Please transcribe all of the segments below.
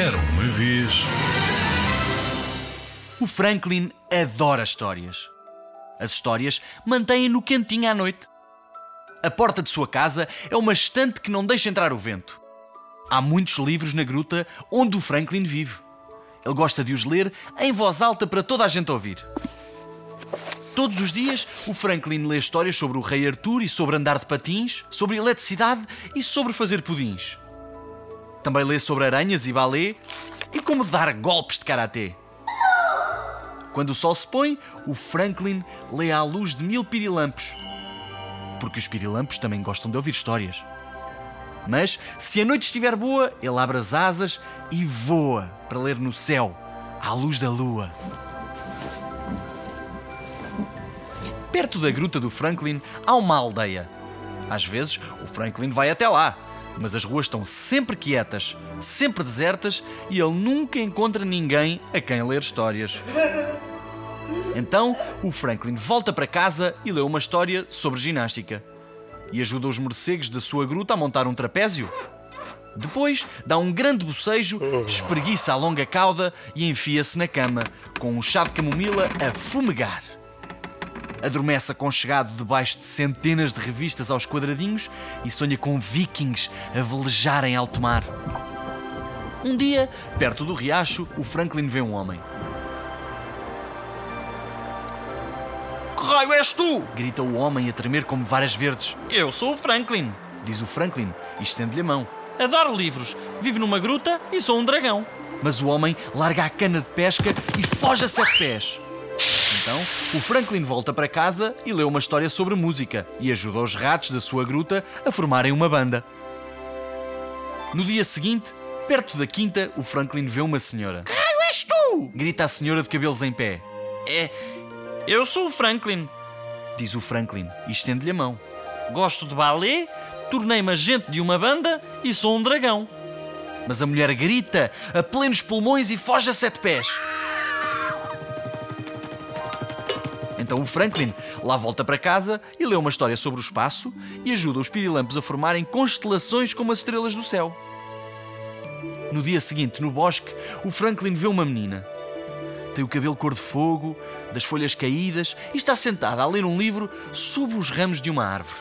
Era uma vez. O Franklin adora histórias. As histórias mantêm-no quentinho à noite. A porta de sua casa é uma estante que não deixa entrar o vento. Há muitos livros na gruta onde o Franklin vive. Ele gosta de os ler em voz alta para toda a gente ouvir. Todos os dias, o Franklin lê histórias sobre o rei Arthur e sobre andar de patins, sobre eletricidade e sobre fazer pudins. Também lê sobre aranhas e balé e como dar golpes de karatê. Quando o sol se põe, o Franklin lê à luz de mil pirilampos. Porque os pirilampos também gostam de ouvir histórias. Mas, se a noite estiver boa, ele abre as asas e voa para ler no céu, à luz da lua. Perto da gruta do Franklin há uma aldeia. Às vezes, o Franklin vai até lá, mas as ruas estão sempre quietas, sempre desertas e ele nunca encontra ninguém a quem ler histórias. Então, o Franklin volta para casa e lê uma história sobre ginástica. E ajuda os morcegos da sua gruta a montar um trapézio. Depois dá um grande bocejo, espreguiça a longa cauda e enfia-se na cama, com um chá de camomila a fumegar. Adormece aconchegado debaixo de centenas de revistas aos quadradinhos e sonha com vikings a velejar em alto mar. Um dia, perto do riacho, o Franklin vê um homem. Que raio és tu? Grita o homem a tremer como varas verdes. Eu sou o Franklin. Diz o Franklin e estende-lhe a mão. Adoro livros. Vivo numa gruta e sou um dragão. Mas o homem larga a cana de pesca e foge a sete pés. Então, o Franklin volta para casa e lê uma história sobre música e ajuda os ratos da sua gruta a formarem uma banda. No dia seguinte, perto da quinta, o Franklin vê uma senhora. Que raio és tu? Grita a senhora de cabelos em pé. É. Eu sou o Franklin. Diz o Franklin e estende-lhe a mão. Gosto de balé, tornei-me agente de uma banda e sou um dragão. Mas a mulher grita a plenos pulmões e foge a sete pés. Então o Franklin lá volta para casa e lê uma história sobre o espaço e ajuda os pirilampos a formarem constelações como as estrelas do céu. No dia seguinte, no bosque, o Franklin vê uma menina. Tem o cabelo cor de fogo, das folhas caídas e está sentada a ler um livro sob os ramos de uma árvore.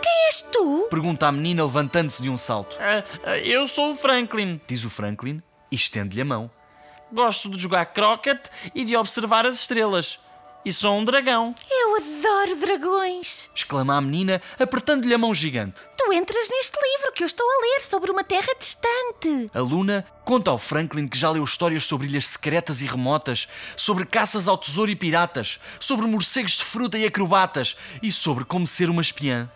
Quem és tu? Pergunta a menina levantando-se de um salto. Ah, ah, eu sou o Franklin. Diz o Franklin e estende-lhe a mão. Gosto de jogar croquet e de observar as estrelas. E sou um dragão. Eu adoro dragões. Exclama a menina, apertando-lhe a mão gigante. Tu entras neste livro que eu estou a ler sobre uma terra distante. A Luna conta ao Franklin que já leu histórias sobre ilhas secretas e remotas, sobre caças ao tesouro e piratas, sobre morcegos de fruta e acrobatas e sobre como ser uma espiã.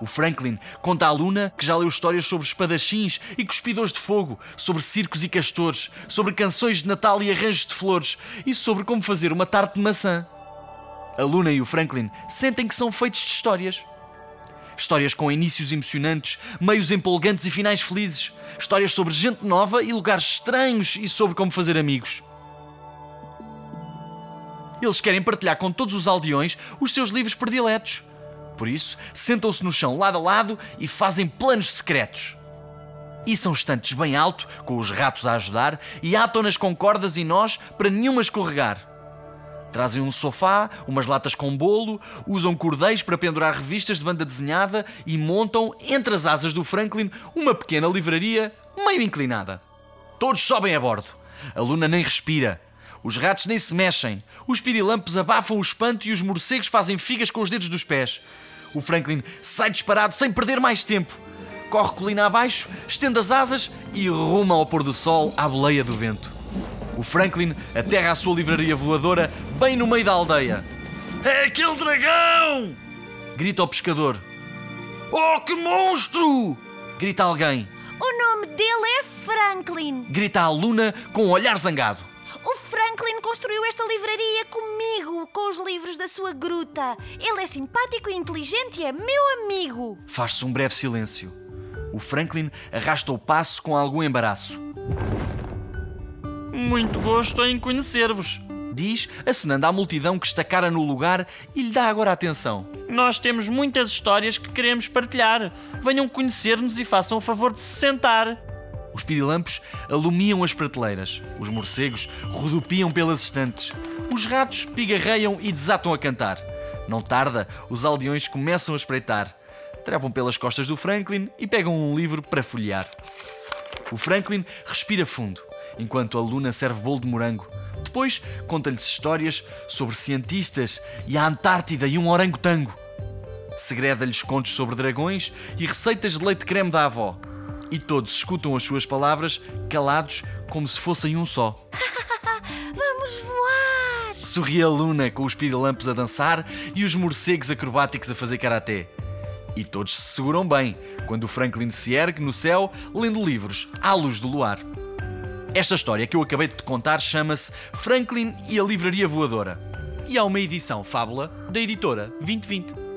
O Franklin conta à Luna que já leu histórias sobre espadachins e cuspidores de fogo, sobre circos e castores, sobre canções de Natal e arranjos de flores e sobre como fazer uma tarte de maçã. A Luna e o Franklin sentem que são feitos de histórias. Histórias com inícios emocionantes, meios empolgantes e finais felizes. Histórias sobre gente nova e lugares estranhos e sobre como fazer amigos. Eles querem partilhar com todos os aldeões os seus livros prediletos. Por isso, sentam-se no chão lado a lado e fazem planos secretos. E são estantes bem alto, com os ratos a ajudar, e atam-nas com cordas e nós para nenhuma escorregar. Trazem um sofá, umas latas com bolo, usam cordéis para pendurar revistas de banda desenhada e montam, entre as asas do Franklin, uma pequena livraria meio inclinada. Todos sobem a bordo. A Luna nem respira. Os ratos nem se mexem. Os pirilampos abafam o espanto e os morcegos fazem figas com os dedos dos pés. O Franklin sai disparado sem perder mais tempo. Corre colina abaixo, estende as asas e ruma ao pôr do sol à boleia do vento. O Franklin aterra a sua livraria voadora bem no meio da aldeia. É aquele dragão! Grita o pescador. Oh, que monstro! Grita alguém. O nome dele é Franklin. Grita a Luna com um olhar zangado. Franklin construiu esta livraria comigo, com os livros da sua gruta. Ele é simpático e inteligente e é meu amigo. Faz-se um breve silêncio. O Franklin arrasta o passo com algum embaraço. Muito gosto em conhecer-vos. Diz, acenando à multidão que está cara no lugar e lhe dá agora atenção. Nós temos muitas histórias que queremos partilhar. Venham conhecer-nos e façam o favor de se sentar. Os pirilampos alumiam as prateleiras, os morcegos rodopiam pelas estantes, os ratos pigarreiam e desatam a cantar. Não tarda, os aldeões começam a espreitar. Trepam pelas costas do Franklin e pegam um livro para folhear. O Franklin respira fundo, enquanto a Luna serve bolo de morango. Depois conta-lhes histórias sobre cientistas e a Antártida e um orangotango. Segreda-lhes contos sobre dragões e receitas de leite creme da avó. E todos escutam as suas palavras calados como se fossem um só. Vamos voar! Sorri a Luna com os pirilampos a dançar e os morcegos acrobáticos a fazer karaté. E todos se seguram bem quando o Franklin se ergue no céu lendo livros à luz do luar. Esta história que eu acabei de te contar chama-se Franklin e a Livraria Voadora. E há uma edição fábula da editora 2020.